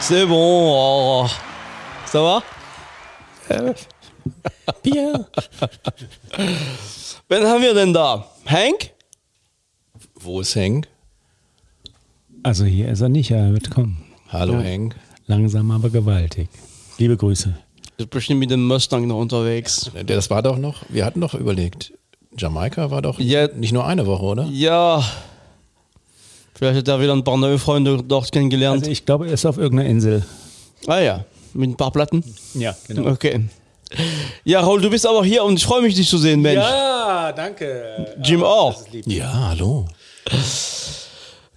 C'est bon. oh. Ça va Bier. Wen haben wir denn da? Hank? Wo ist Hank? Also hier ist er nicht, er wird kommen. Hallo Hank. Langsam aber gewaltig. Liebe Grüße. Ist bestimmt mit dem Mustang noch unterwegs. Das war doch noch, wir hatten doch überlegt, Jamaika war doch Ja. nicht nur eine Woche, oder? Ja. Vielleicht hat er wieder ein paar neue Freunde dort kennengelernt. Also ich glaube, er ist auf irgendeiner Insel. ah ja, mit ein paar Platten. Ja, genau. Okay. Ja, Raul, du bist aber hier und ich freue mich, dich zu sehen, Mensch. Ja, danke. Jim auch. Ja, hallo.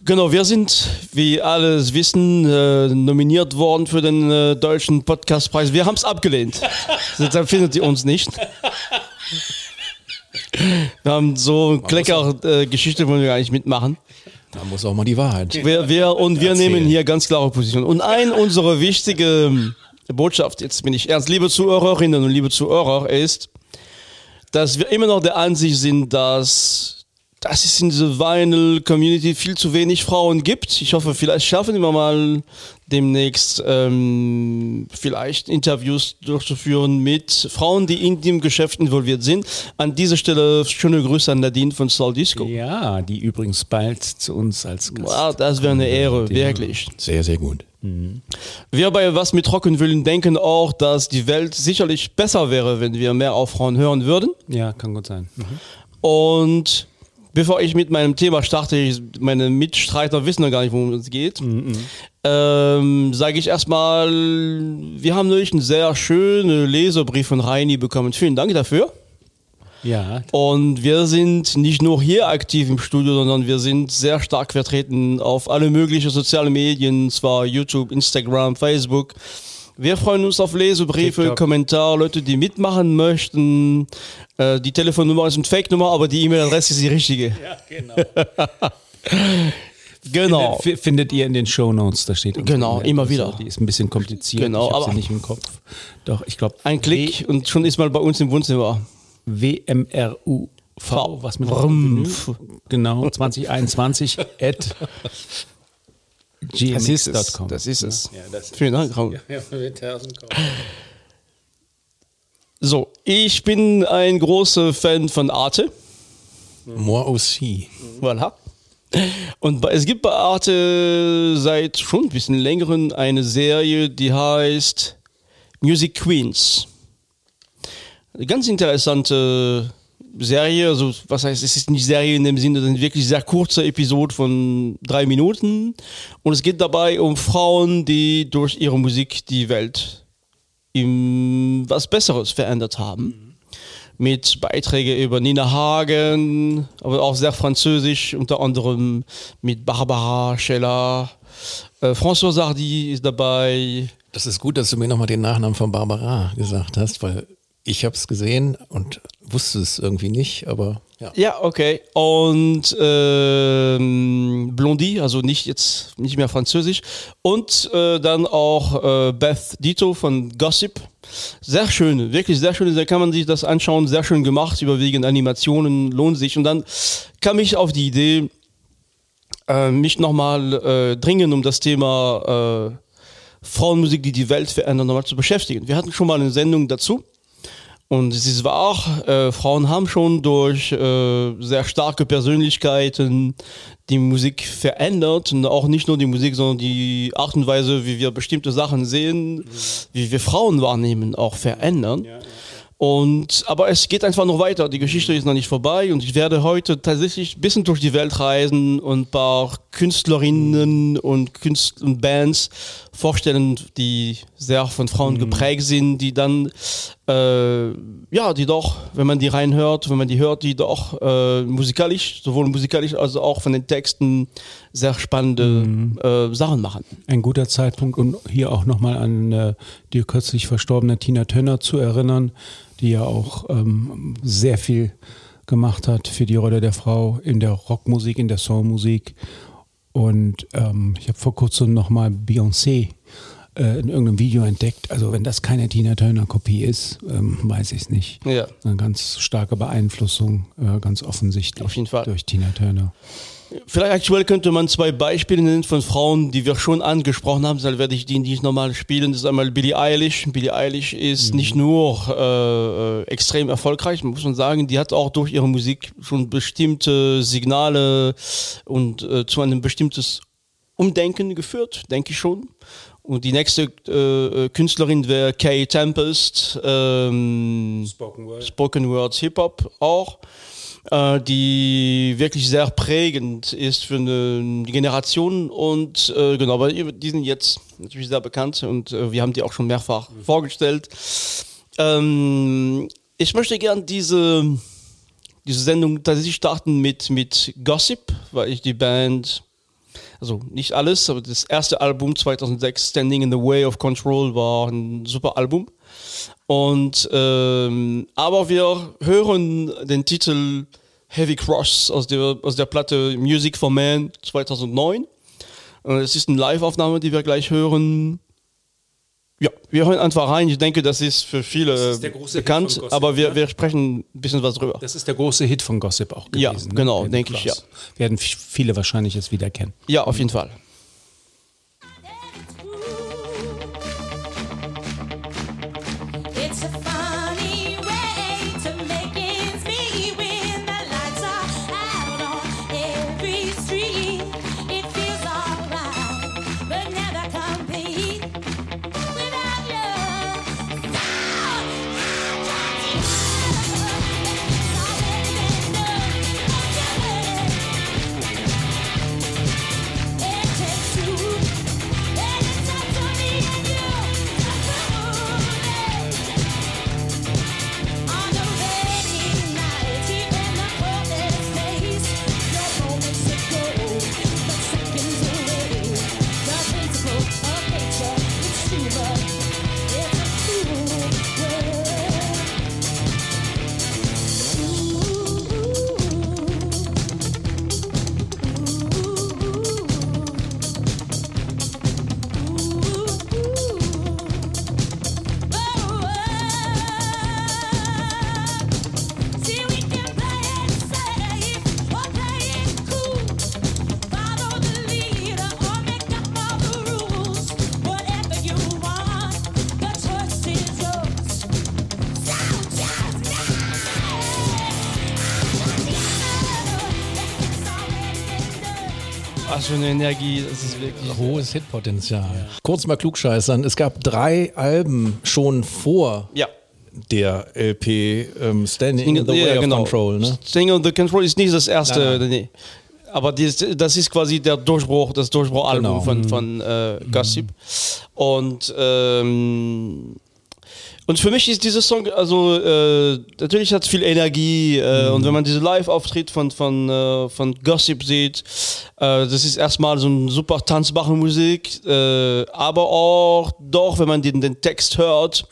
Genau, wir sind, wie alles wissen, äh, nominiert worden für den äh, deutschen Podcastpreis. Wir haben es abgelehnt. Deshalb findet ihr uns nicht. Wir haben so eine Klecker-Geschichte, wollen wir gar nicht mitmachen. Da muss auch mal die Wahrheit. Wir, wir, und wir Erzählen. nehmen hier ganz klare Position. Und ein unserer wichtige ähm, Botschaft, jetzt bin ich ernst, liebe Zuhörerinnen und liebe Zuhörer, ist, dass wir immer noch der Ansicht sind, dass, dass es in dieser Vinyl-Community viel zu wenig Frauen gibt. Ich hoffe, vielleicht schaffen wir mal demnächst ähm, vielleicht Interviews durchzuführen mit Frauen, die in dem Geschäft involviert sind. An dieser Stelle schöne Grüße an Nadine von Soul Disco. Ja, die übrigens bald zu uns als Gast. Wow, das wäre eine Ehre, wirklich. Sehr, sehr gut. Wir bei Was mit Trockenwillen denken auch, dass die Welt sicherlich besser wäre, wenn wir mehr auf Frauen hören würden. Ja, kann gut sein. Mhm. Und bevor ich mit meinem Thema starte, ich, meine Mitstreiter wissen noch gar nicht, worum es geht, ähm, sage ich erstmal, wir haben neulich einen sehr schönen Leserbrief von Reini bekommen. Vielen Dank dafür. Ja, Und wir sind nicht nur hier aktiv im Studio, sondern wir sind sehr stark vertreten auf alle möglichen sozialen Medien, zwar YouTube, Instagram, Facebook. Wir freuen uns auf Lesebriefe, TikTok. Kommentare, Leute, die mitmachen möchten. Äh, die Telefonnummer ist eine Fake-Nummer, aber die E-Mail-Adresse ist die richtige. ja genau. Genau. F- Findet ihr in den Shownotes, da steht Genau, E-Mail-Adresse. immer wieder. Die ist ein bisschen kompliziert. Genau, ich aber- sie nicht im Kopf. Doch, ich glaube. Ein Klick und schon ist mal bei uns im Wohnzimmer. WMRUV, was mit Rumpf. Genau, 2021 at Das ist es. gmx.com. Das ist es. Ja, das Vielen Dank, Raul. Ja. So, ich bin ein großer Fan von Arte. More OC. Voilà. Und bei, es gibt bei Arte seit schon ein bisschen längeren eine Serie, die heißt Music Queens. Eine ganz interessante Serie, also was heißt, es ist nicht Serie in dem Sinne, sind wirklich sehr kurze Episode von drei Minuten. Und es geht dabei um Frauen, die durch ihre Musik die Welt in was Besseres verändert haben mit Beiträgen über Nina Hagen, aber auch sehr französisch, unter anderem mit Barbara Scheller. Äh, François Sardy ist dabei. Das ist gut, dass du mir nochmal den Nachnamen von Barbara gesagt hast, weil ich habe es gesehen und wusste es irgendwie nicht, aber ja. Ja, okay. Und ähm, Blondie, also nicht jetzt nicht mehr französisch. Und äh, dann auch äh, Beth Dito von Gossip. Sehr schön, wirklich sehr schön. Da kann man sich das anschauen. Sehr schön gemacht, überwiegend Animationen, lohnt sich. Und dann kam ich auf die Idee, äh, mich nochmal äh, dringend um das Thema äh, Frauenmusik, die die Welt verändern, nochmal zu beschäftigen. Wir hatten schon mal eine Sendung dazu. Und es ist wahr, äh, Frauen haben schon durch äh, sehr starke Persönlichkeiten die Musik verändert. Und auch nicht nur die Musik, sondern die Art und Weise, wie wir bestimmte Sachen sehen, wie wir Frauen wahrnehmen, auch verändern. Und, aber es geht einfach noch weiter. Die Geschichte ist noch nicht vorbei und ich werde heute tatsächlich ein bisschen durch die Welt reisen und ein paar Künstlerinnen und Künstler und Bands vorstellen, die sehr von Frauen geprägt sind, die dann, äh, ja, die doch, wenn man die reinhört, wenn man die hört, die doch äh, musikalisch, sowohl musikalisch als auch von den Texten sehr spannende äh, Sachen machen. Ein guter Zeitpunkt, um hier auch nochmal an äh, die kürzlich verstorbene Tina Turner zu erinnern, die ja auch ähm, sehr viel gemacht hat für die Rolle der Frau in der Rockmusik, in der Soulmusik. Und ähm, ich habe vor kurzem nochmal Beyoncé äh, in irgendeinem Video entdeckt. Also wenn das keine Tina Turner Kopie ist, ähm, weiß ich es nicht. Ja. Eine ganz starke Beeinflussung, äh, ganz offensichtlich. Auf jeden Fall. Durch Tina Turner. Vielleicht aktuell könnte man zwei Beispiele nennen von Frauen, die wir schon angesprochen haben. Dann werde ich die nicht nochmal spielen. Das ist einmal Billie Eilish. Billie Eilish ist nicht nur äh, äh, extrem erfolgreich, muss man sagen. Die hat auch durch ihre Musik schon bestimmte Signale und äh, zu einem bestimmtes Umdenken geführt, denke ich schon. Und die nächste äh, äh, Künstlerin wäre Kay Tempest, ähm, Spoken Word. Spoken Words Hip Hop auch, äh, die wirklich sehr prägend ist für eine Generation und äh, genau, aber die sind jetzt natürlich sehr bekannt und äh, wir haben die auch schon mehrfach vorgestellt. Ähm, ich möchte gern diese, diese Sendung tatsächlich starten mit, mit Gossip, weil ich die Band also nicht alles, aber das erste Album 2006, Standing in the Way of Control, war ein super Album. Und ähm, aber wir hören den Titel Heavy Cross aus der, aus der Platte Music for Man 2009. Äh, Es ist eine Live-Aufnahme, die wir gleich hören. Ja, wir hören einfach rein. Ich denke, das ist für viele ist bekannt, Gossip, aber wir, ne? wir sprechen ein bisschen was drüber. Das ist der große Hit von Gossip auch gewesen. Ja, ne? genau, Heavy denke ich, Cross. Werden viele wahrscheinlich jetzt wieder kennen. Ja, auf jeden Fall. Eine Energie, das ist wirklich. Hohes Hitpotenzial. Kurz mal klugscheißern. Es gab drei Alben schon vor Ja. der LP ähm, Standing in the Ja, Way of genau. Control. Ne? Standing on the Control ist nicht das erste, Nein, nee. Aber das, das ist quasi der Durchbruch, das Durchbruchalbum Genau. von, von äh, Gossip. Und ähm, und für mich ist dieser Song, also äh, natürlich hat es viel Energie äh, und wenn man diese Live-Auftritt von, von, äh, von Gossip sieht, äh, das ist erstmal so eine super tanzbare Musik, äh, aber auch doch, wenn man den, den Text hört,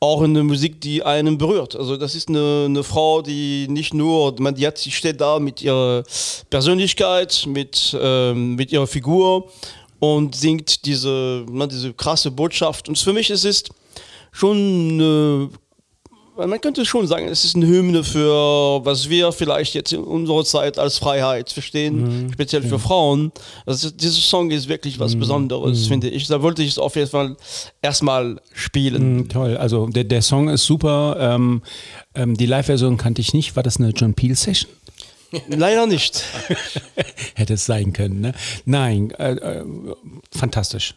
auch eine Musik, die einen berührt. Also das ist eine, eine Frau, die nicht nur, man, die, hat, die steht da mit ihrer Persönlichkeit, mit, ähm, mit ihrer Figur und singt diese, man, diese krasse Botschaft. Und für mich ist es schon, äh, man könnte schon sagen, es ist eine Hymne für, was wir vielleicht jetzt in unserer Zeit als Freiheit verstehen, speziell für Frauen. Also dieser Song ist wirklich was Besonderes, finde ich. Da wollte ich es auf jeden Fall erstmal spielen. Mm, Toll, also der, der Song ist super. Ähm, ähm, die Live-Version kannte ich nicht. War das eine John Peel-Session? Leider nicht. Hätte es sein können, ne? Nein, äh, äh, fantastisch.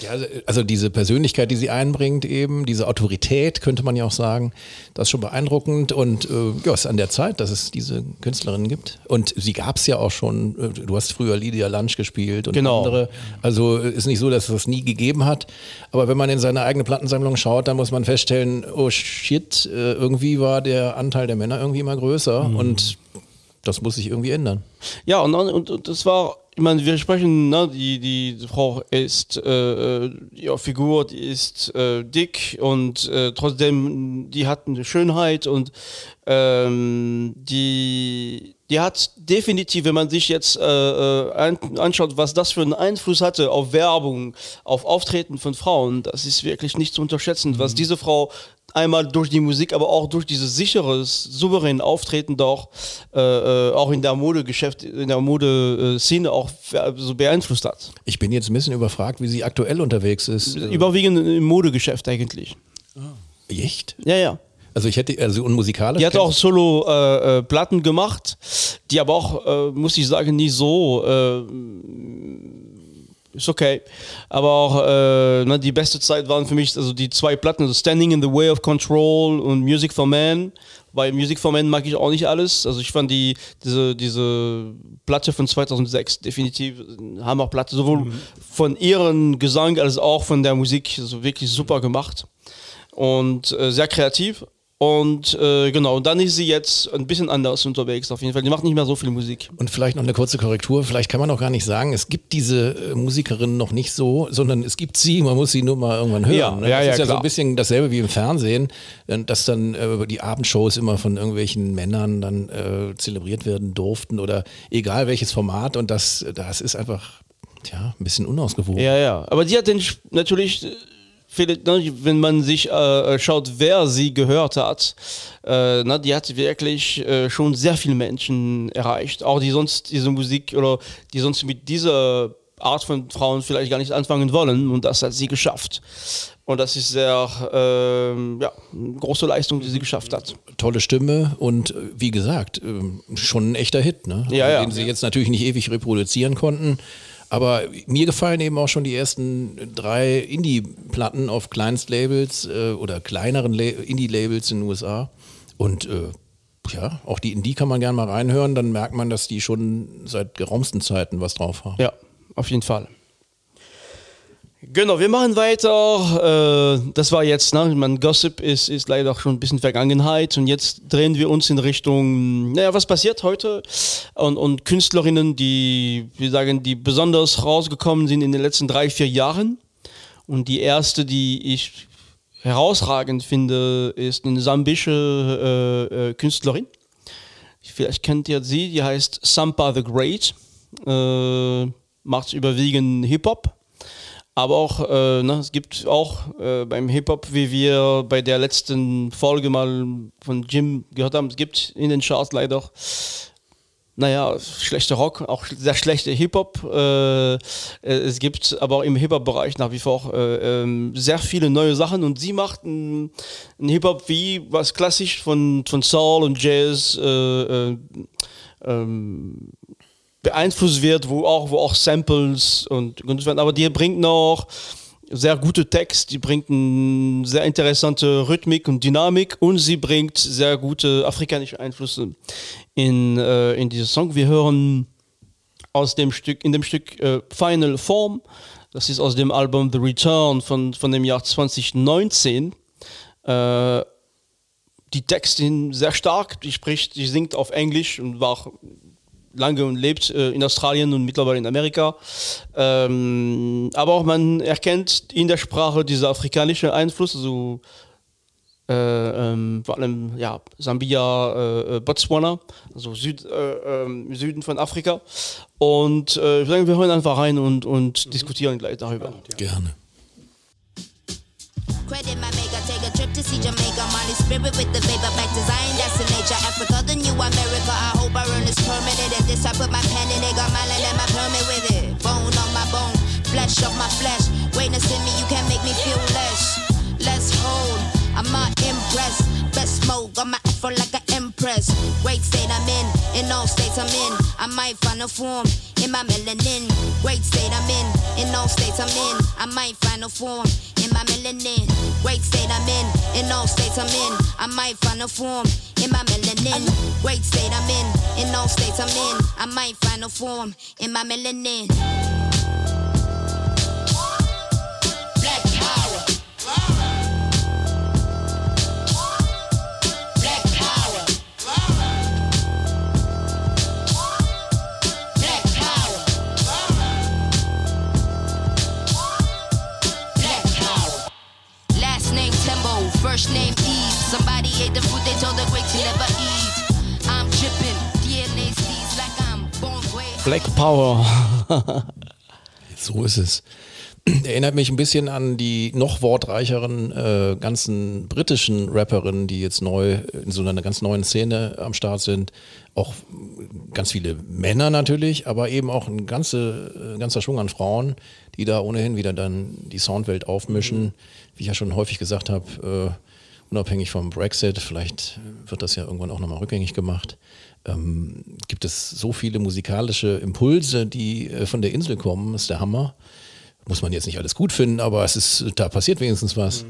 Ja, also diese Persönlichkeit, die sie einbringt, eben, diese Autorität, könnte man ja auch sagen, das ist schon beeindruckend und äh, ja, es ist an der Zeit, dass es diese Künstlerinnen gibt. Und sie gab es ja auch schon, äh, du hast früher Lydia Lunch gespielt und Genau. andere. Also äh, ist nicht so, dass es das nie gegeben hat. Aber wenn man in seine eigene Plattensammlung schaut, dann muss man feststellen, oh shit, äh, irgendwie war der Anteil der Männer irgendwie immer größer und das muss sich irgendwie ändern. Ja, und, und, und das war, ich meine, wir sprechen, ne, die, die Frau ist, äh, äh, ihre Figur, die ist äh, dick und äh, trotzdem, die hat eine Schönheit und ähm, die, die hat definitiv, wenn man sich jetzt äh, äh, an, anschaut, was das für einen Einfluss hatte auf Werbung, auf Auftreten von Frauen, das ist wirklich nicht zu unterschätzen, was diese Frau einmal durch die Musik, aber auch durch dieses sicheres, souveräne Auftreten doch äh, äh, auch in der Modegeschäft, in der Modeszene auch so beeinflusst hat. Ich bin jetzt ein bisschen überfragt, wie sie aktuell unterwegs ist. Äh, Überwiegend im Modegeschäft eigentlich. Echt? Ja, ja. Also ich hätte, also und musikalisch. Die hat auch Solo-Platten äh, Platten gemacht, die aber auch, äh, muss ich sagen, nicht so. Ist okay. Aber auch äh, ne, die beste Zeit waren für mich also die zwei Platten, also Standing in the Way of Control und Music for Man. Bei Music for Man mag ich auch nicht alles. Also ich fand die, diese, diese Platte von 2006 definitiv eine Hammerplatte, sowohl von ihrem Gesang als auch von der Musik. Also wirklich super gemacht und äh, sehr kreativ. Und äh, genau, und dann ist sie jetzt ein bisschen anders unterwegs auf jeden Fall. Die macht nicht mehr so viel Musik. Und vielleicht noch eine kurze Korrektur. Vielleicht kann man auch gar nicht sagen, es gibt diese äh, Musikerin noch nicht so, sondern es gibt sie, man muss sie nur mal irgendwann hören. Ja, ne? ja, das ja, ist ja so klar. ein bisschen dasselbe wie im Fernsehen, äh, dass dann äh, die Abendshows immer von irgendwelchen Männern dann äh, zelebriert werden durften oder egal welches Format. Und das, das ist einfach tja, ein bisschen unausgewogen. Ja, ja. Aber die hat den natürlich, äh, wenn man sich äh, schaut, wer sie gehört hat, äh, na, die hat wirklich äh, schon sehr viele Menschen erreicht. Auch die sonst diese Musik oder die sonst mit dieser Art von Frauen vielleicht gar nicht anfangen wollen. Und das hat sie geschafft. Und das ist sehr, ähm, ja, eine große Leistung, die sie geschafft hat. Tolle Stimme und äh, wie gesagt, ähm, schon ein echter Hit, ne? Ja, ja. Den sie jetzt natürlich nicht ewig reproduzieren konnten. Aber mir gefallen eben auch schon die ersten drei Indie-Platten auf Kleinstlabels äh, oder kleineren La Indie-Labels in den USA. Und äh, ja, auch die in die kann man gerne mal reinhören, dann merkt man, dass die schon seit geraummsten Zeiten was drauf haben. Ja, auf jeden Fall. Genau, wir machen weiter. Äh, das war jetzt, ne, man Gossip ist, ist leider auch schon ein bisschen Vergangenheit und jetzt drehen wir uns in Richtung, naja, was passiert heute? Und, und Künstlerinnen, die, wir sagen, die besonders rausgekommen sind in den letzten drei, vier Jahren. Und die erste, die ich herausragend finde, ist eine sambische äh, äh, Künstlerin. Vielleicht kennt ihr sie, die heißt Sampa the Great. Äh, macht überwiegend Hip-Hop. Aber auch, äh, ne, es gibt auch äh, beim Hip-Hop, wie wir bei der letzten Folge mal von Jim gehört haben, es gibt in den Charts leider, naja, schlechter Rock, auch sehr schlechte Hip-Hop. Äh, äh, es gibt aber auch im Hip-Hop-Bereich nach wie vor äh, ähm, sehr viele neue Sachen und sie macht ein, ein Hip-Hop wie was klassisch von, von Soul und Jazz äh, ähm, beeinflusst wird, wo auch, wo auch Samples und genutzt werden. Aber die bringt noch sehr gute Text, die bringt eine sehr interessante Rhythmik und Dynamik und sie bringt sehr gute afrikanische Einflüsse in, äh, in dieses Song. Wir hören aus dem Stück, in dem Stück äh, Final Form, das ist aus dem Album The Return von, von dem Jahr 2019. Äh, die Texte sind sehr stark, die spricht, die singt auf Englisch und war lange und lebt äh, in Australien und mittlerweile in Amerika. Ähm, aber auch man erkennt in der Sprache dieser afrikanische Einfluss, also äh, ähm, vor allem ja, Sambia, äh, äh, Botswana, also Süd, äh, ähm, Süden von Afrika. Und äh, ich würde sagen, wir hören einfach rein und, und diskutieren gleich darüber. Gerne. Credit my maker, take a trip to see Jamaica. Molly spirit with the vapor, back to Zion, that's the nature. Africa, the new America. I hope I earn this permanent. And this I put my pen in it, got my land and my permit with it. Bone on my bone, flesh off my flesh. Greatness in me, you can't make me feel less. Let's hold, I'm not impressed. Best smoke, got my afro like an empress. Great state I'm in, in all states I'm in. I might find a form in my melanin. Great state I'm in, in all states I'm in. I might find a form in my melanin. Great state I'm in, in all states I'm in. I might find a form in my melanin. Great state I'm in, in all states I'm in. I might find a form in my melanin. Named Eve. Somebody ate the fruit they told the great to never eat. I'm tripping, DNA seeds like I'm born great. Black Power. So ist es. Erinnert mich ein bisschen an die noch wortreicheren äh, ganzen britischen Rapperinnen, die jetzt neu in so einer ganz neuen Szene am Start sind. Auch ganz viele Männer natürlich, aber eben auch ein ganze, äh, ganzer Schwung an Frauen, die da ohnehin wieder dann die Soundwelt aufmischen. Wie ich ja schon häufig gesagt habe, äh, unabhängig vom Brexit, vielleicht wird das ja irgendwann auch nochmal rückgängig gemacht. Ähm, gibt es so viele musikalische Impulse, die äh, von der Insel kommen, ist der Hammer muss man jetzt nicht alles gut finden, aber es ist, da passiert wenigstens was.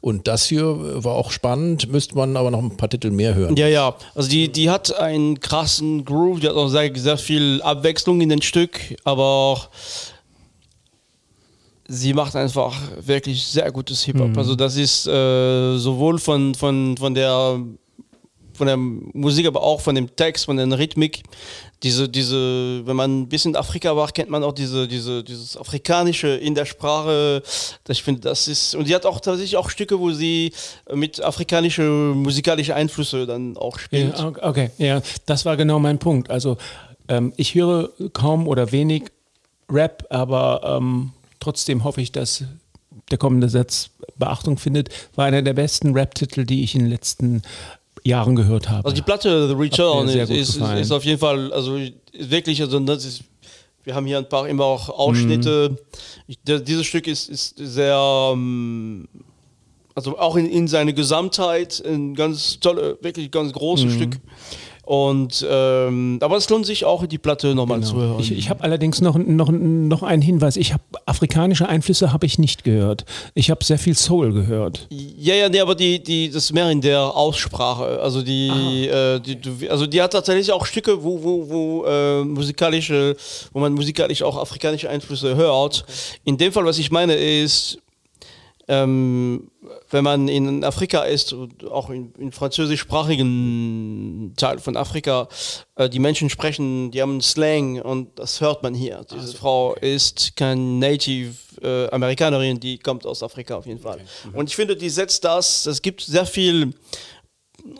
Und das hier war auch spannend, müsste man aber noch ein paar Titel mehr hören. Ja, ja. Also die, die hat einen krassen Groove, die hat auch sehr, sehr viel Abwechslung in den Stück, aber auch sie macht einfach wirklich sehr gutes Hip-Hop. Also das ist äh, sowohl von, von, von der von der Musik, aber auch von dem Text, von der Rhythmik. Diese, diese, wenn man ein bisschen in Afrika war, kennt man auch diese, diese, dieses Afrikanische in der Sprache. Ich finde, das ist, und sie hat auch tatsächlich auch Stücke, wo sie mit afrikanischen musikalischen Einflüsse dann auch spielt. Ja, okay, ja, das war genau mein Punkt. Also ähm, ich höre kaum oder wenig Rap, aber ähm, trotzdem hoffe ich, dass der kommende Satz Beachtung findet. War einer der besten Rap-Titel, die ich in den letzten Jahren gehört habe. Also die Platte The Return ist, ist, auf jeden Fall, also wirklich, also das ist, wir haben hier ein paar immer auch Ausschnitte. Mhm. Ich, der, dieses Stück ist, ist sehr, ähm, also auch in, in seiner Gesamtheit ein ganz tolle, wirklich ganz Mhm. großes Stück. Und ähm, aber es lohnt sich auch die Platte nochmal zu hören. Genau. Ich, ich habe allerdings noch, noch, noch einen Hinweis. Ich habe afrikanische Einflüsse habe ich nicht gehört. Ich habe sehr viel Soul gehört. Ja, ja, nee, aber die, die, das ist mehr in der Aussprache. Also die, äh, die also die hat tatsächlich auch Stücke, wo, wo, wo äh, musikalische, wo man musikalisch auch afrikanische Einflüsse hört. In dem Fall, was ich meine, ist, ähm, wenn man in Afrika ist, auch in, in französischsprachigen Teil von Afrika, äh, die Menschen sprechen, die haben Slang und das hört man hier. Diese Frau ist kein Native äh, Amerikanerin, die kommt aus Afrika auf jeden Fall. Und ich finde, die setzt das, es gibt sehr viel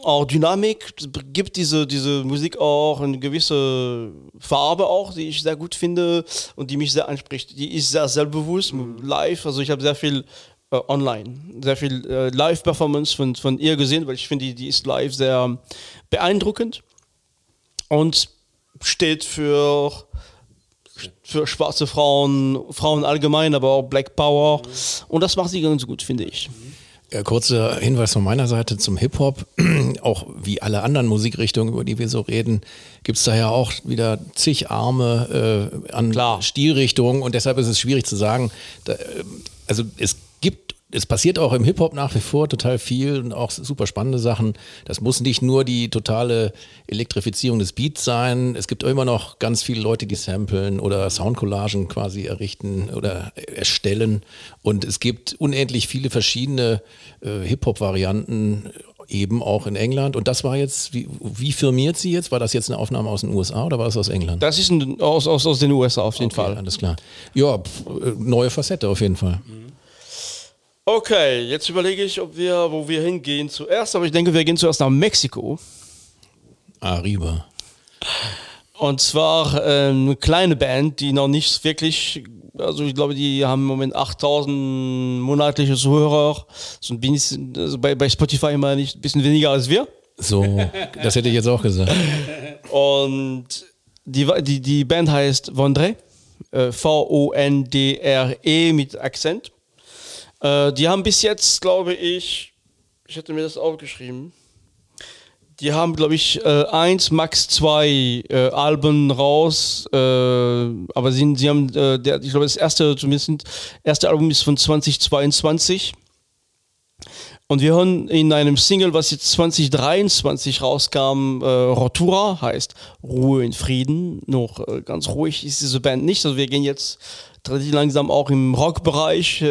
auch Dynamik, es gibt diese, diese Musik auch eine gewisse Farbe auch, die ich sehr gut finde und die mich sehr anspricht. Die ist sehr selbstbewusst, live, also ich habe sehr viel äh, online, sehr viel äh, Live-Performance von, von ihr gesehen, weil ich finde, die, die ist live sehr beeindruckend und steht für für schwarze Frauen, Frauen allgemein, aber auch Black Power. Und das macht sie ganz gut, finde ich. Äh, Kurzer Hinweis von meiner Seite zum Hip-Hop. Auch wie alle anderen Musikrichtungen, über die wir so reden, gibt es da ja auch wieder zig Arme äh, an Klar. Stilrichtungen und deshalb ist es schwierig zu sagen. Da, äh, also es gibt, es passiert auch im Hip-Hop nach wie vor total viel und auch super spannende Sachen. Das muss nicht nur die totale Elektrifizierung des Beats sein. Es gibt immer noch ganz viele Leute, die samplen oder Soundcollagen quasi errichten oder erstellen. Und es gibt unendlich viele verschiedene äh, Hip-Hop-Varianten eben auch in England. Und das war jetzt, wie, wie firmiert sie jetzt? War das jetzt eine Aufnahme aus den USA oder war das aus England? Das ist ein, aus, aus, aus den USA auf jeden Okay, Fall. Alles klar. Ja, pf, äh, neue Facette auf jeden Fall. Okay, jetzt überlege ich, ob wir, wo wir hingehen zuerst, aber ich denke, wir gehen zuerst nach Mexiko. Arriba. Und zwar äh, eine kleine Band, die noch nicht wirklich, also ich glaube, die haben im Moment 8000 monatliche Zuhörer. So ein bisschen, also bei, bei Spotify immer nicht ein bisschen weniger als wir. So, das hätte ich jetzt auch gesagt. Und die, die, die Band heißt Vondre, äh, V-O-N-D-R-E mit Akzent. Äh, die haben bis jetzt, glaube ich, ich hätte mir das aufgeschrieben, die haben, glaube ich, äh, eins, max zwei äh, Alben raus, äh, aber sie, sie haben, äh, der, ich glaube, das erste, zumindest, erste Album ist von 2022. Und wir hören in einem Single, was jetzt 2023 rauskam, äh, Rotura, heißt Ruhe in Frieden. Noch äh, ganz ruhig ist diese Band nicht. Also wir gehen jetzt relativ langsam auch im Rockbereich, äh,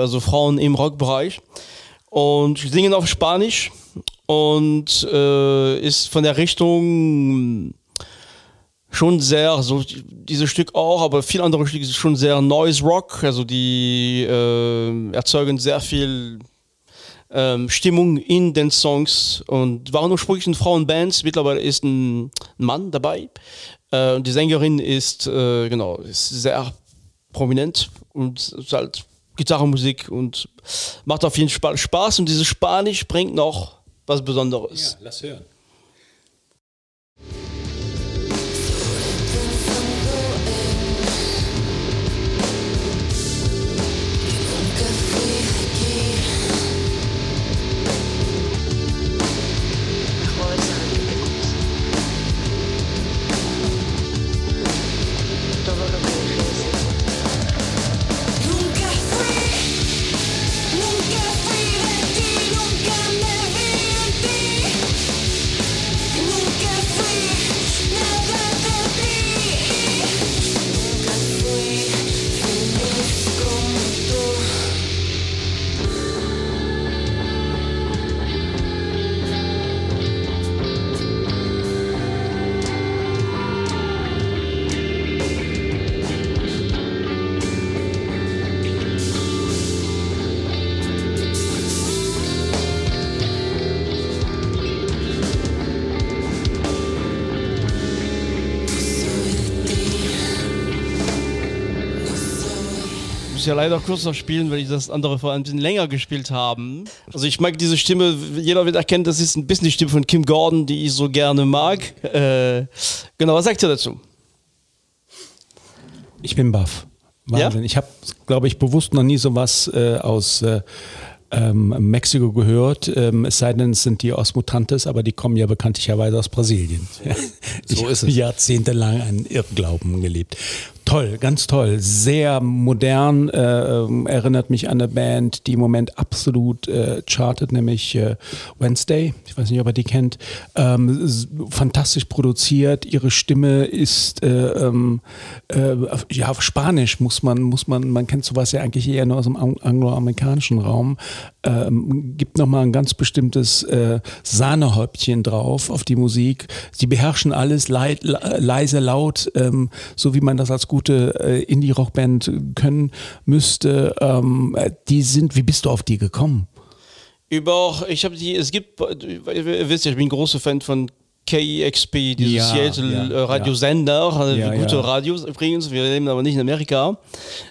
also Frauen im Rockbereich. Und singen auf Spanisch und äh, ist von der Richtung schon sehr, so dieses Stück auch, aber viele andere Stücke sind schon sehr Noise Rock, also die äh, erzeugen sehr viel ähm, Stimmung in den Songs und waren ursprünglich eine Frauenband. Mittlerweile ist ein, ein Mann dabei. Äh, und die Sängerin ist, äh, genau, ist sehr prominent und ist halt Gitarrenmusik und macht auf jeden Fall Spaß. Und dieses Spanisch bringt noch was Besonderes. lass hören. Ja leider noch spielen, weil ich das andere vor allem ein bisschen länger gespielt haben. Also ich mag diese Stimme, jeder wird erkennen, das ist ein bisschen die Stimme von Kim Gordon, die ich so gerne mag. Äh, genau, was sagt ihr dazu? Ich bin baff. Wahnsinn. Ja? Ich habe, glaube ich, bewusst noch nie sowas äh, aus äh, ähm, Mexiko gehört. Ähm, es sei denn, es sind die aus Mutantes, aber die kommen ja bekanntlicherweise aus Brasilien. So ich ist es. jahrzehntelang einen Irrglauben gelebt. Toll, ganz toll. Sehr modern, äh, ähm, erinnert mich an eine Band, die im Moment absolut äh, chartet, nämlich äh, Wednesday. Ich weiß nicht, ob ihr die kennt. Ähm, fantastisch produziert. Ihre Stimme ist äh, ähm, äh, ja Spanisch muss man muss man man kennt sowas ja eigentlich eher nur aus dem ang- angloamerikanischen Raum. Ähm, gibt noch mal ein ganz bestimmtes äh, Sahnehäubchen drauf auf die Musik. Sie beherrschen alles lei le- leise, laut, ähm, so wie man das als gute äh, Indie-Rockband können müsste. Ähm, äh, die sind. Wie bist du auf die gekommen? Über, ich habe die, es gibt, ihr wisst ja, ich bin ein großer Fan von KEXP, dieses Ja, Seattle ja, äh, Ja, gute ja. Radios übrigens, wir leben aber nicht in Amerika.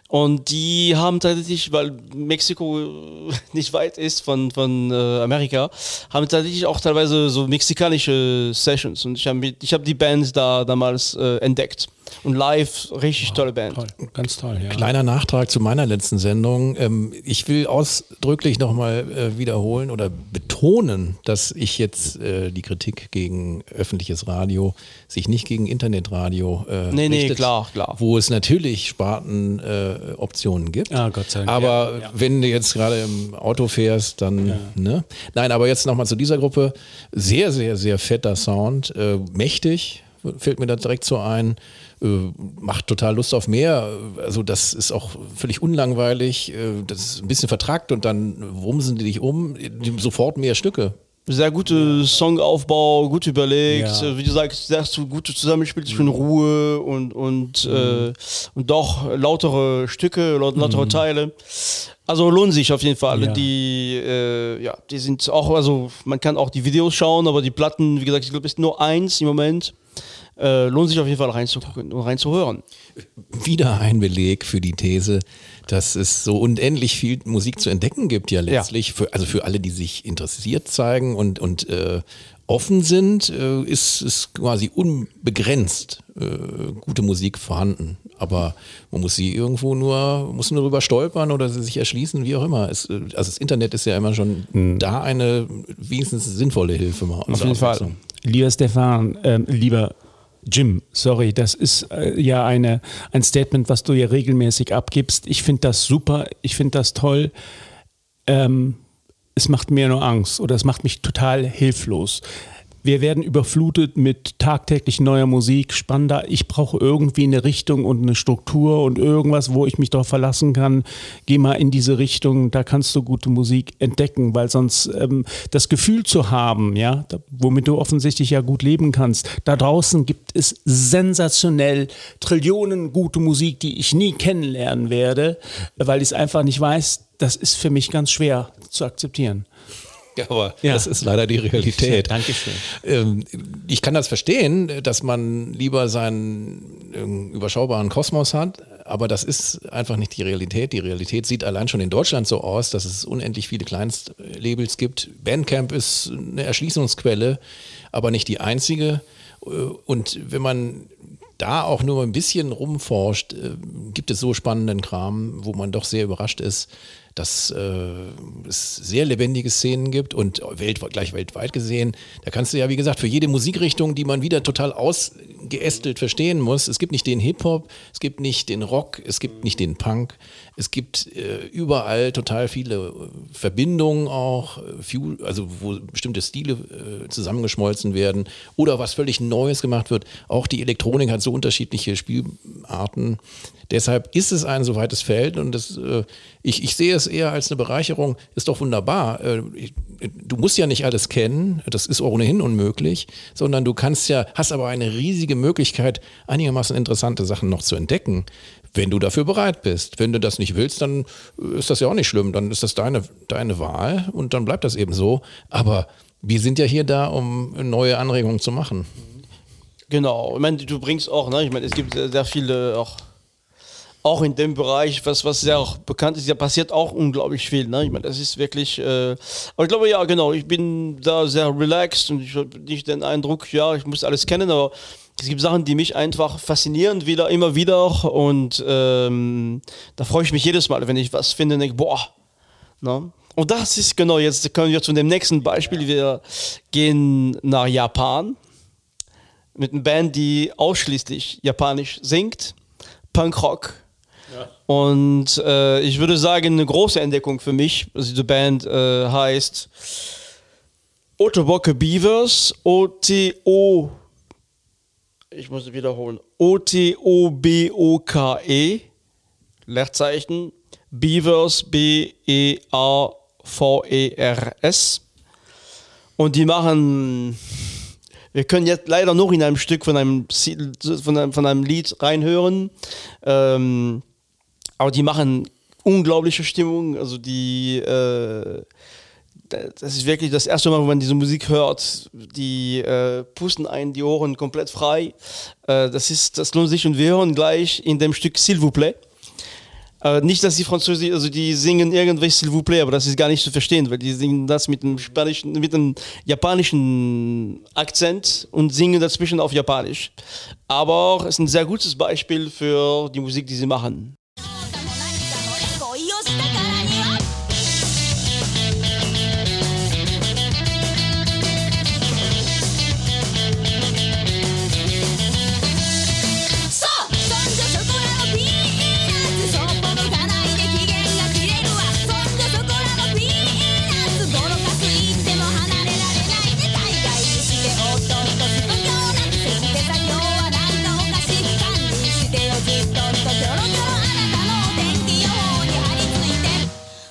Und die haben tatsächlich, weil Mexiko äh, nicht weit ist von, von äh, Amerika, haben tatsächlich auch teilweise so mexikanische Sessions. Und ich habe ich hab die Band da damals äh, entdeckt. Und live, richtig tolle Band. Toll, ganz toll, ja. Kleiner Nachtrag zu meiner letzten Sendung. Ähm, ich will ausdrücklich nochmal äh, wiederholen oder betonen, dass ich jetzt äh, die Kritik gegen öffentliches Radio sich nicht gegen Internetradio äh, Nee, nee, richtet, klar, klar. Wo es natürlich Spartenoptionen äh, Optionen gibt. Ah, Gott sei Dank. Aber Ja, ja. wenn du jetzt gerade im Auto fährst, dann, ne? Nein, aber jetzt nochmal zu dieser Gruppe. Sehr, sehr, sehr fetter Sound. Äh, mächtig, fällt mir da direkt so ein. Äh, macht total Lust auf mehr. Also das ist auch völlig unlangweilig. Äh, das ist ein bisschen vertrackt und dann wumsen die dich um. Sofort mehr Stücke. Sehr guter Songaufbau, gut überlegt, Ja. wie du sagst, sehr zu- gute Zusammenspiel zwischen Ruhe und, und, äh, und doch lautere Stücke, laut, lautere Teile. Also lohnt sich auf jeden Fall. Ja. Die, äh, ja, die sind auch, also man kann auch die Videos schauen, aber die Platten, wie gesagt, ich glaube, es ist nur eins im Moment. Äh, lohnt sich auf jeden Fall reinzugucken und reinzuhören. Wieder ein Beleg für die These, dass es so unendlich viel Musik zu entdecken gibt, ja letztlich. Für, also für alle, die sich interessiert zeigen und, und äh, offen sind, äh, ist, ist quasi unbegrenzt äh, gute Musik vorhanden. Aber man muss sie irgendwo nur, muss nur drüber stolpern oder sie sich erschließen, wie auch immer. Es, äh, also das Internet ist ja immer schon da eine wenigstens sinnvolle Hilfe. Mal. Auf jeden Fall. Lieber Stefan, ähm, lieber Jim, sorry, das ist äh, ja eine, ein Statement, was du ja regelmäßig abgibst. Ich finde das super, ich finde das toll. Ähm, es macht mir nur Angst oder es macht mich total hilflos. Wir werden überflutet mit tagtäglich neuer Musik, spannender. Ich brauche irgendwie eine Richtung und eine Struktur und irgendwas, wo ich mich darauf verlassen kann. Geh mal in diese Richtung, da kannst du gute Musik entdecken, weil sonst ähm, das Gefühl zu haben, ja, womit du offensichtlich ja gut leben kannst. Da draußen gibt es sensationell Trillionen gute Musik, die ich nie kennenlernen werde, weil ich es einfach nicht weiß das ist für mich ganz schwer zu akzeptieren. Ja, aber Ja. das ist leider die Realität. Dankeschön. Ähm, ich kann das verstehen, dass man lieber seinen ähm, überschaubaren Kosmos hat, aber das ist einfach nicht die Realität. Die Realität sieht allein schon in Deutschland so aus, dass es unendlich viele Kleinstlabels gibt. Bandcamp ist eine Erschließungsquelle, aber nicht die einzige. Äh, Und wenn man da auch nur ein bisschen rumforscht, äh, gibt es so spannenden Kram, wo man doch sehr überrascht ist, dass äh, es sehr lebendige Szenen gibt und welt, gleich weltweit gesehen. Da kannst du ja, wie gesagt, für jede Musikrichtung, die man wieder total ausgeästelt verstehen muss. Es gibt nicht den Hip-Hop, es gibt nicht den Rock, es gibt nicht den Punk. Es gibt äh, überall total viele äh, Verbindungen auch, äh, also wo bestimmte Stile äh, zusammengeschmolzen werden oder was völlig Neues gemacht wird. Auch die Elektronik hat so unterschiedliche Spielarten. Deshalb ist es ein so weites Feld und das, äh, ich, ich sehe es eher als eine Bereicherung. Ist doch wunderbar. Äh, ich, du musst ja nicht alles kennen, das ist ohnehin unmöglich, sondern du kannst ja, hast aber eine riesige Möglichkeit, einigermaßen interessante Sachen noch zu entdecken, wenn du dafür bereit bist. Wenn du das nicht willst, dann äh, ist das ja auch nicht schlimm, dann ist das deine, deine Wahl und dann bleibt das eben so. Aber wir sind ja hier da, um neue Anregungen zu machen. Genau, ich meine, du bringst auch, ne? ich meine, es gibt sehr, viele auch, auch in dem Bereich, was, was sehr auch bekannt ist, da passiert auch unglaublich viel. Ne? Ich meine, das ist wirklich, äh, aber ich glaube, ja, genau, ich bin da sehr relaxed und ich habe nicht den Eindruck, ja, ich muss alles kennen, aber es gibt Sachen, die mich einfach faszinieren, wieder, immer wieder und ähm, da freue ich mich jedes Mal, wenn ich was finde und denke, boah, Ne? Und das ist genau, jetzt können wir zu dem nächsten Beispiel. Wir gehen nach Japan mit einer Band, die ausschließlich japanisch singt, Punkrock. Und äh, ich würde sagen, eine große Entdeckung für mich. Also die Band äh, heißt Otoboke Beavers, O-T-O, ich muss es wiederholen, O-T-O-B-O-K-E, Leerzeichen, Beavers, B-E-A-V-E-R-S. Und die machen, wir können jetzt leider noch in einem Stück von einem, von einem, von einem Lied reinhören, ähm, aber die machen unglaubliche Stimmung, also die, äh, das ist wirklich das erste Mal, wo man diese Musik hört. Die äh, pusten einen die Ohren komplett frei. Äh, das, ist, das lohnt sich und wir hören gleich in dem Stück S'il vous plaît. Äh, nicht, dass die Französisch, also die singen irgendwelche S'il vous plaît, aber das ist gar nicht zu verstehen, weil die singen das mit einem spanischen, mit einem japanischen Akzent und singen dazwischen auf Japanisch. Aber es ist ein sehr gutes Beispiel für die Musik, die sie machen.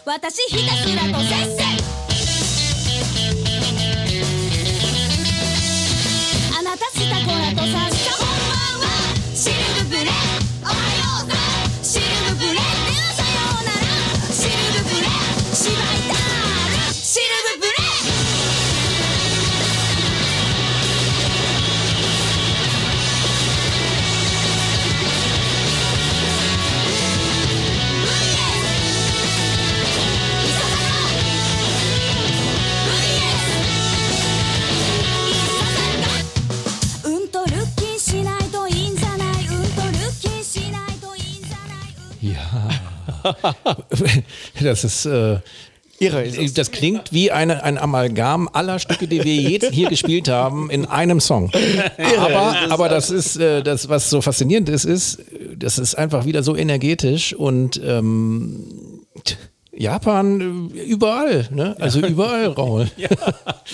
私ひたすらとせっせ。das ist. Äh, Irre ist das klingt wie eine, ein Amalgam aller Stücke, die wir jetzt hier gespielt haben, in einem Song. Aber, aber das ist, äh, das, was so faszinierend ist, ist, das ist einfach wieder so energetisch und ähm, Japan äh, überall, ne? Also überall, Raul.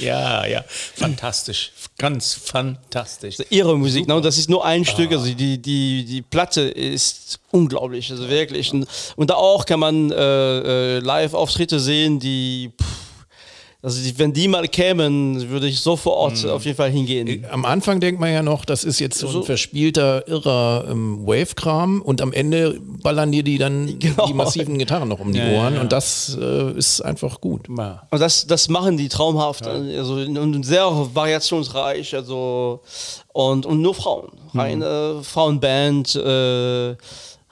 Ja, ja, fantastisch. Ganz fantastisch. ihre Musik. Ne? Und das ist nur ein Stück. Also die, die, die Platte ist unglaublich. Also wirklich. Und, und da auch kann man äh, äh, Live-Auftritte sehen, die. Also wenn die mal kämen, würde ich sofort Mhm. auf jeden Fall hingehen. Am Anfang denkt man ja noch, das ist jetzt so ein So. verspielter, irrer ähm, Wave-Kram und am Ende ballern dir die dann Genau. die massiven Gitarren noch um die Ja, ja, Ohren ja. und das äh, ist einfach gut. Ja. Und das, das machen die traumhaft. Also und sehr variationsreich. Also und, und nur Frauen. Reine Frauenband. Äh,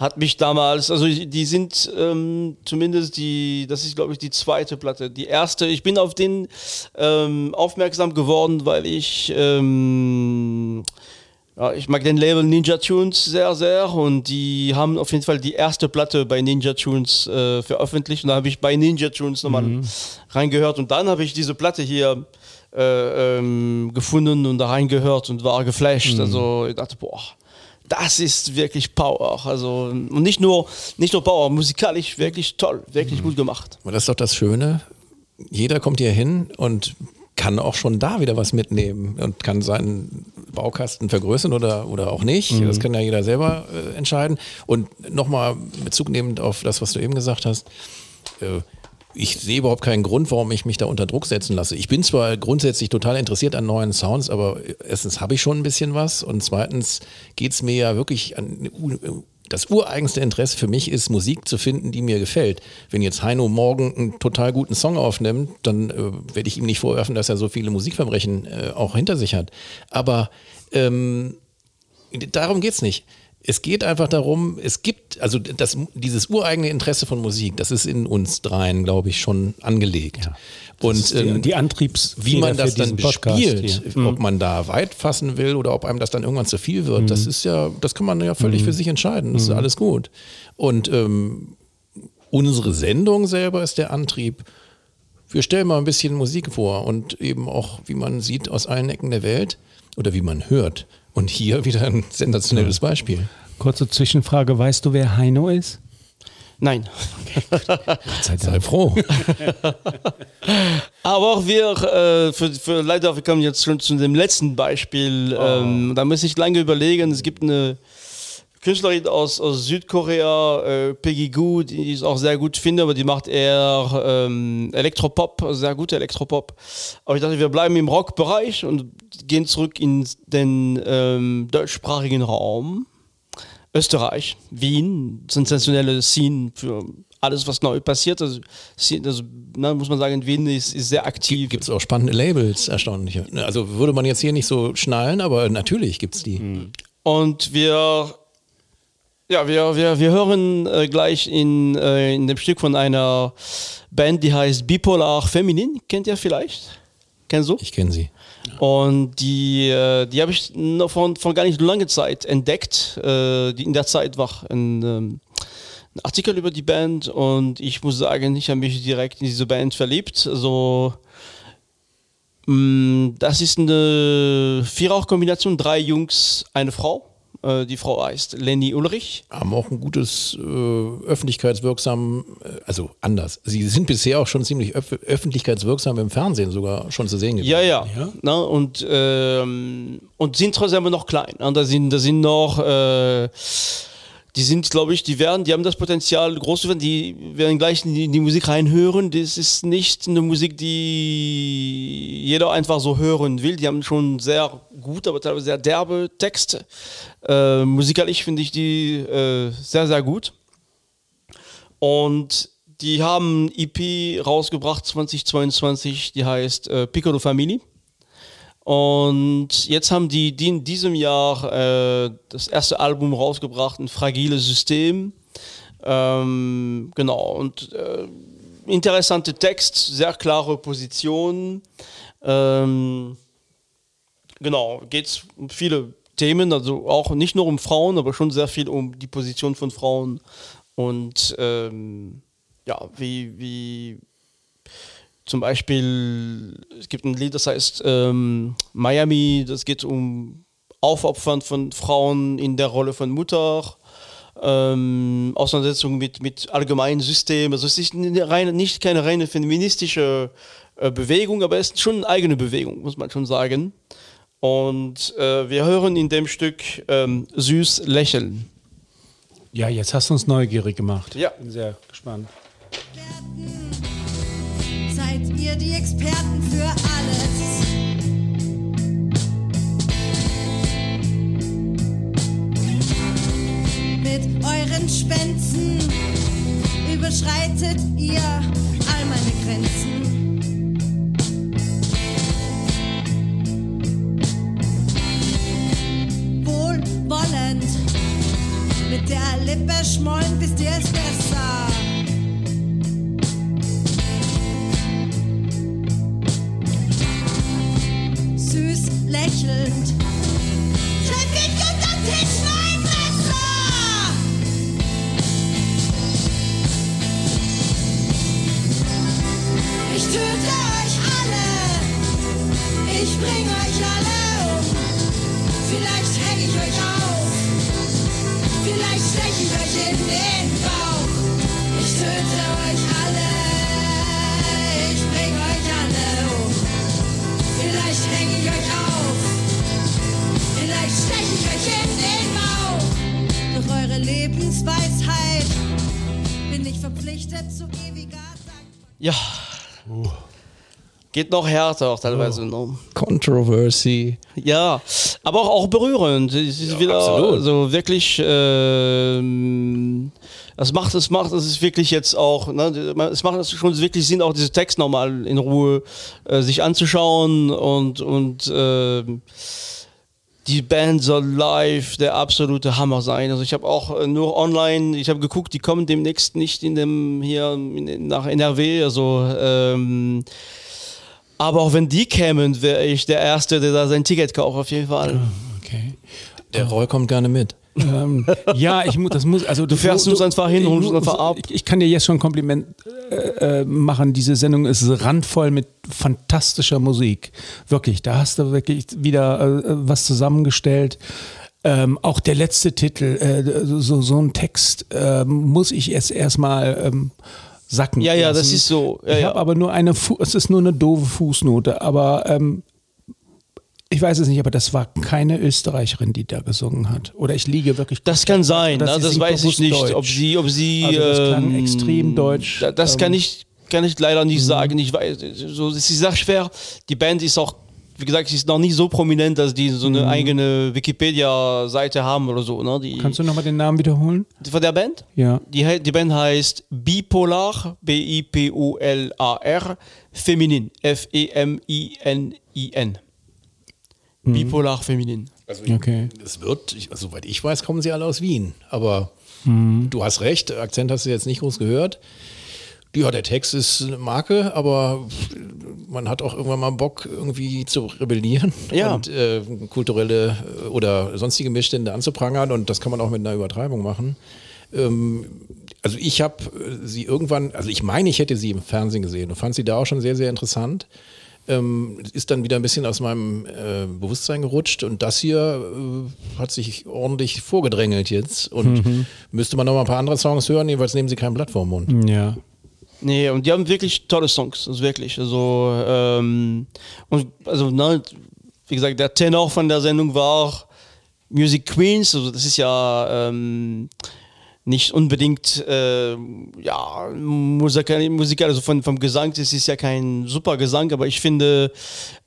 hat mich damals, also die sind ähm, zumindest die, das ist glaube ich die zweite Platte. Die erste, ich bin auf den ähm, aufmerksam geworden, weil ich ähm, ja, ich mag den Label Ninja Tunes sehr, sehr und die haben auf jeden Fall die erste Platte bei Ninja Tunes äh, veröffentlicht und da habe ich bei Ninja Tunes nochmal reingehört und dann habe ich diese Platte hier äh, ähm, gefunden und da reingehört und war geflasht. Also ich dachte, boah, das ist wirklich Power. Also und nicht nur, nicht nur Power, musikalisch wirklich toll, wirklich gut gemacht. Aber das ist doch das Schöne. Jeder kommt hier hin und kann auch schon da wieder was mitnehmen und kann seinen Baukasten vergrößern oder, oder auch nicht. Das kann ja jeder selber äh, entscheiden. Und nochmal Bezug nehmend auf das, was du eben gesagt hast. Äh, ich sehe überhaupt keinen Grund, warum ich mich da unter Druck setzen lasse. Ich bin zwar grundsätzlich total interessiert an neuen Sounds, aber erstens habe ich schon ein bisschen was und zweitens geht es mir ja wirklich an das ureigenste Interesse für mich ist, Musik zu finden, die mir gefällt. Wenn jetzt Heino morgen einen total guten Song aufnimmt, dann äh, werde ich ihm nicht vorwerfen, dass er so viele Musikverbrechen äh, auch hinter sich hat. Aber ähm, darum geht's nicht. Es geht einfach darum, es gibt, also das, dieses ureigene Interesse von Musik, das ist in uns dreien, glaube ich, schon angelegt. Und die, ähm, die Antriebs wie man das dann Podcast bespielt, hier. ob man da weit fassen will oder ob einem das dann irgendwann zu viel wird, das ist ja, das kann man ja völlig für sich entscheiden. Das ist alles gut. Und ähm, unsere Sendung selber ist der Antrieb. Wir stellen mal ein bisschen Musik vor und eben auch, wie man sieht, aus allen Ecken der Welt oder wie man hört. Und hier wieder ein sensationelles Beispiel. Kurze Zwischenfrage, weißt du, wer Heino ist? Nein. Sei froh. Aber wir, äh, für, für, leider, wir kommen jetzt schon zu dem letzten Beispiel. Ähm, da muss ich lange überlegen. Es gibt eine Künstlerin aus, aus Südkorea, äh, Peggy Goo, die ich auch sehr gut finde, aber die macht eher ähm, Elektropop, sehr gute Elektropop. Aber ich dachte, wir bleiben im Rockbereich und gehen zurück in den ähm, deutschsprachigen Raum. Österreich, Wien, sensationelle Scene für alles, was neu passiert. Also, also na, muss man sagen, Wien ist, ist sehr aktiv. Gibt es auch spannende Labels, erstaunlich. Also würde man jetzt hier nicht so schnallen, aber natürlich gibt es die. Und wir, ja, wir, wir, wir hören äh, gleich in, äh, in dem Stück von einer Band, die heißt Bipolar Feminin. Kennt ihr vielleicht? Kennst du? Ich kenne sie. Und die, äh, die habe ich noch von, von gar nicht lange Zeit entdeckt. Äh, die in der Zeit war ein, ähm, ein Artikel über die Band und ich muss sagen, ich habe mich direkt in diese Band verliebt. Also, mh, das ist eine Vierer-Kombination, drei Jungs, eine Frau. Äh, die Frau heißt Lenny Ulrich. Haben auch ein gutes äh, öffentlichkeitswirksam, äh, also anders. Sie sind bisher auch schon ziemlich öff öffentlichkeitswirksam im Fernsehen sogar schon zu sehen gewesen. Ja, ja. Na, und, ähm, und sind trotzdem aber noch klein. Da sind, da sind noch, äh, die sind, glaube ich, die werden, die haben das Potenzial groß zu werden, die werden gleich in die, in die Musik reinhören. Das ist nicht eine Musik, die jeder einfach so hören will. Die haben schon sehr gut, aber teilweise sehr derbe Texte. Äh, musikalisch finde ich die äh, sehr, sehr gut. Und die haben EP rausgebracht 2022, die heißt äh, Piccolo Family. Und jetzt haben die, die in diesem Jahr äh, das erste Album rausgebracht, ein fragiles System. Ähm, genau, und äh, interessante Text, sehr klare Position. Ähm, genau, geht es um viele Themen, also auch nicht nur um Frauen, aber schon sehr viel um die Position von Frauen und ähm, ja, wie, wie zum Beispiel, es gibt ein Lied, das heißt ähm, Miami, das geht um Aufopfern von Frauen in der Rolle von Mutter, ähm, Auseinandersetzung mit, mit allgemeinen Systemen. Also es ist eine reine, nicht keine reine feministische äh, Bewegung, aber es ist schon eine eigene Bewegung, muss man schon sagen. Und äh, wir hören in dem Stück ähm, Süß lächeln. Ja, jetzt hast du uns neugierig gemacht. Ja. Bin sehr gespannt. Seid ihr die Experten für alles. Mit euren Spenzen überschreitet ihr all meine Grenzen. Wohlwollend mit der Lippe schmollen, wisst ihr es besser. Geht noch härter auch teilweise. ne? Controversy. Ja, aber auch, auch berührend. Es ist wieder absolut. so wirklich. ähm, das macht, es macht, es ist wirklich jetzt auch. Ne, es macht es schon wirklich Sinn, auch diese Text nochmal in Ruhe äh, sich anzuschauen und und ähm, die Band soll live der absolute Hammer sein. Also ich habe auch äh, nur online, ich habe geguckt, die kommen demnächst nicht in dem hier in, nach NRW. Also ähm, aber auch wenn die kämen, wäre ich der Erste, der da sein Ticket kauft, auf jeden Fall. Okay. Der Roy kommt gerne mit. ähm, ja, ich muss, das muss, also du fährst uns einfach hin, ich holst uns einfach ab. Ich, ich kann dir jetzt schon ein Kompliment äh, äh, machen. Diese Sendung ist randvoll mit fantastischer Musik. Wirklich, da hast du wirklich wieder äh, was zusammengestellt. Ähm, auch der letzte Titel, äh, so, so ein Text, äh, muss ich jetzt erstmal ähm, sacken. Ja, ja, das lassen. ist so. Ja, ich ja. habe aber nur eine, Fu es ist nur eine doofe Fußnote, aber ähm, ich weiß es nicht, aber das war keine Österreicherin, die da gesungen hat. Oder ich liege wirklich. Das kann sein, ne? sie das weiß ich nicht, Deutsch. ob sie, ob sie. Also das klang ähm, extrem deutsch. da- Das Ähm, kann ich, kann ich leider nicht sagen. Ich weiß, so, es ist sehr schwer. Die Band ist auch, wie gesagt, sie ist noch nicht so prominent, dass die so eine eigene Wikipedia-Seite haben oder so. Ne? Die, Kannst du nochmal den Namen wiederholen? von der Band? Ja. Die, die Band heißt Bipolar, B-I-P-O-L-A-R, Feminin, F-E-M-I-N-I-N. Bipolar Feminin. Okay. Es wird, ich, also, soweit ich weiß, kommen sie alle aus Wien. Aber du hast recht, Akzent hast du jetzt nicht groß gehört. Ja, der Text ist eine Marke, aber man hat auch irgendwann mal Bock, irgendwie zu rebellieren Ja. und äh, kulturelle äh, oder sonstige Missstände anzuprangern. Und das kann man auch mit einer Übertreibung machen. Ähm, also ich habe sie irgendwann, also ich meine, ich hätte sie im Fernsehen gesehen und fand sie da auch schon sehr, sehr interessant. Ähm, ist dann wieder ein bisschen aus meinem äh, Bewusstsein gerutscht und das hier äh, hat sich ordentlich vorgedrängelt jetzt und müsste man noch mal ein paar andere Songs hören, jeweils nehmen sie kein Blatt vor Mund. Ja. Nee, und die haben wirklich tolle Songs, also wirklich. Also, ähm, und also, ne, wie gesagt, der Tenor von der Sendung war auch Music Queens, also das ist ja ähm, nicht unbedingt äh, ja, Musiker, Musiker, also von, vom Gesang, das ist ja kein super Gesang, aber ich finde,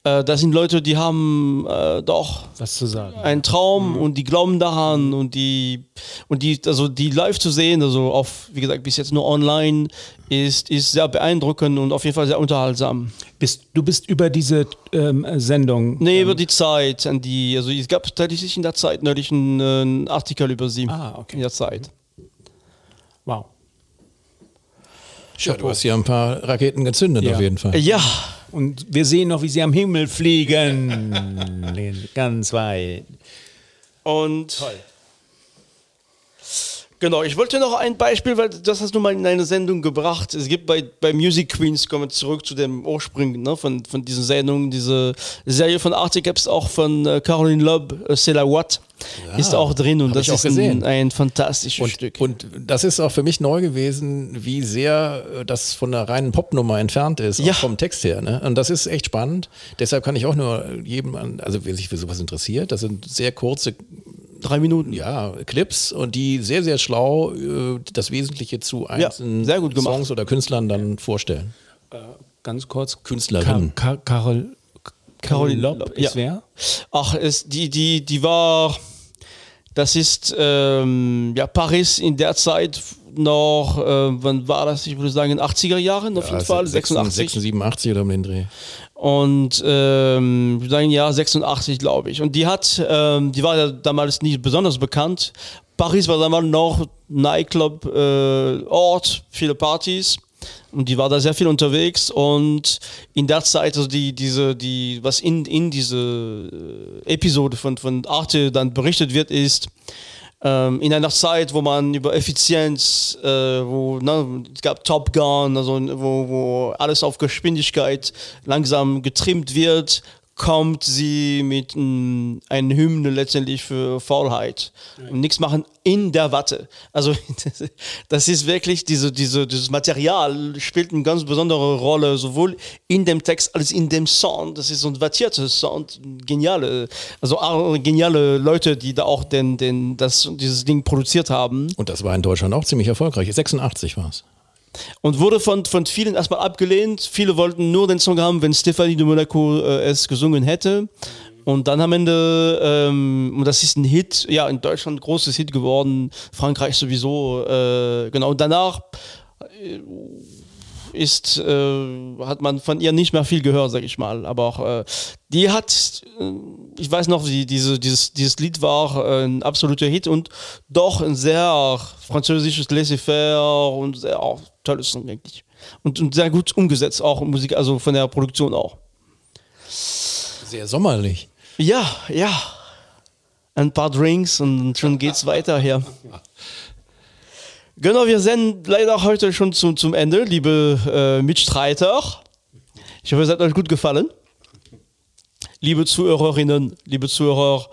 äh, das sind Leute, die haben äh, doch Was zu sagen. ein Traum und die glauben daran und die und die also die live zu sehen also auf wie gesagt bis jetzt nur online ist ist sehr beeindruckend und auf jeden Fall sehr unterhaltsam Bist, du bist über diese ähm, Sendung. nee über die Zeit an die also es gab tatsächlich in der Zeit neulich einen, äh, einen Artikel über sie Ah, okay. in der Zeit Wow. Ja, du hast hier ein paar Raketen gezündet Ja. auf jeden Fall. ja Und wir sehen noch, wie sie am Himmel fliegen. Ganz weit. und Genau, ich wollte noch ein Beispiel, weil das hast du mal in eine Sendung gebracht. Es gibt bei, bei Music Queens, kommen wir zurück zu dem Ursprung ne, von, von diesen Sendungen, diese Serie von Arte gab es auch von äh, Caroline Loeb, äh, C'est la Watt, ist auch drin und das ist ein, ein fantastisches Und, Stück. und das ist auch für mich neu gewesen, wie sehr äh, das von einer reinen Popnummer entfernt ist, Ja. vom Text her. Ne? Und das ist echt spannend. Deshalb kann ich auch nur jedem, an- also wer sich für sowas interessiert, das sind sehr kurze Drei Minuten. ja, Clips und die sehr, sehr schlau äh, das Wesentliche zu einzelnen sehr gut gemacht. Songs oder Künstlern dann vorstellen. ganz kurz. Künstlerin. Ka Ka Carol, Caroline Lopp ist ja. wer? Ach, es, die, die, die war, das ist ähm, ja Paris in der Zeit noch, äh, wann war das? Ich würde sagen, in den 80er Jahren auf jeden Fall, 86. 86, 87 oder um den Dreh. Und ähm, sagen, ja, 86, glaube ich. Und die hat, ähm, die war ja damals nicht besonders bekannt. Paris war damals noch Nightclub, äh, Ort, viele Partys. Und die war da sehr viel unterwegs und in der Zeit, also die, diese, die, was in, in diese äh, Episode von, von Arte dann berichtet wird, ist, ähm, in einer Zeit, wo man über Effizienz, äh, wo ne, es gab Top Gun, also wo, wo alles auf Geschwindigkeit langsam getrimmt wird, kommt sie mit mm, einer Hymne letztendlich für Faulheit und nichts machen in der Watte. Also das ist wirklich diese, diese, dieses Material spielt eine ganz besondere Rolle sowohl in dem Text als in dem Sound. Das ist so ein wattierter Sound, geniale, also auch geniale Leute, die da auch den, den, das, dieses Ding produziert haben. Und das war in Deutschland auch ziemlich erfolgreich. 86 war es. Und wurde von, von vielen erstmal abgelehnt. Viele wollten nur den Song haben, wenn Stephanie de Monaco äh, es gesungen hätte. Und dann am Ende, ähm, und das ist ein Hit, ja, in Deutschland großes Hit geworden, Frankreich sowieso, äh, genau. Und danach äh, ist, äh, hat man von ihr nicht mehr viel gehört, sag ich mal. Aber auch, äh, die hat, äh, ich weiß noch, wie diese, dieses, dieses Lied war ein absoluter Hit und doch ein sehr französisches Laissez-faire und sehr tolles Song eigentlich. Und, und sehr gut umgesetzt, auch Musik, also von der Produktion auch. Sehr sommerlich. Ja, ja. Ein paar Drinks und schon geht's weiter hier. Genau, wir sind leider heute schon zum, zum Ende, liebe äh, Mitstreiter. Ich hoffe, es hat euch gut gefallen. Liebe Zuhörerinnen, liebe Zuhörer,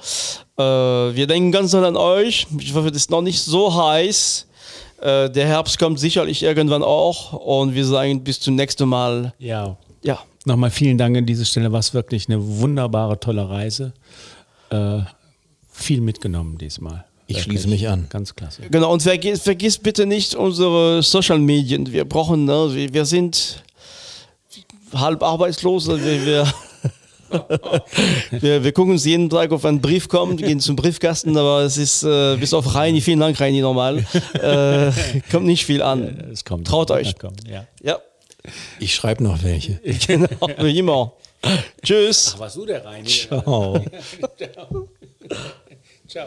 äh, wir denken ganz doll an euch. Ich hoffe, es ist noch nicht so heiß. Äh, der Herbst kommt sicherlich irgendwann auch und wir sagen bis zum nächsten Mal. Ja. Ja, Nochmal vielen Dank an dieser Stelle. War es wirklich eine wunderbare, tolle Reise. Äh, viel mitgenommen diesmal. Ich Wirklich. schließe mich an. Ganz klasse. Genau, und vergiss, vergiss bitte nicht unsere Social Medien. Wir brauchen, ne, wir, wir sind halb arbeitslos. Wir, wir, wir, wir gucken uns jeden Tag auf einen Brief kommen, gehen zum Briefkasten, aber es ist äh, bis auf Reini, vielen Dank Reini nochmal, äh, kommt nicht viel an. Es kommt. Traut euch. Kommt, ja. Ja, Ich schreibe noch welche. genau, wie immer. Tschüss. Warst du der Reini? Ciao. Ciao.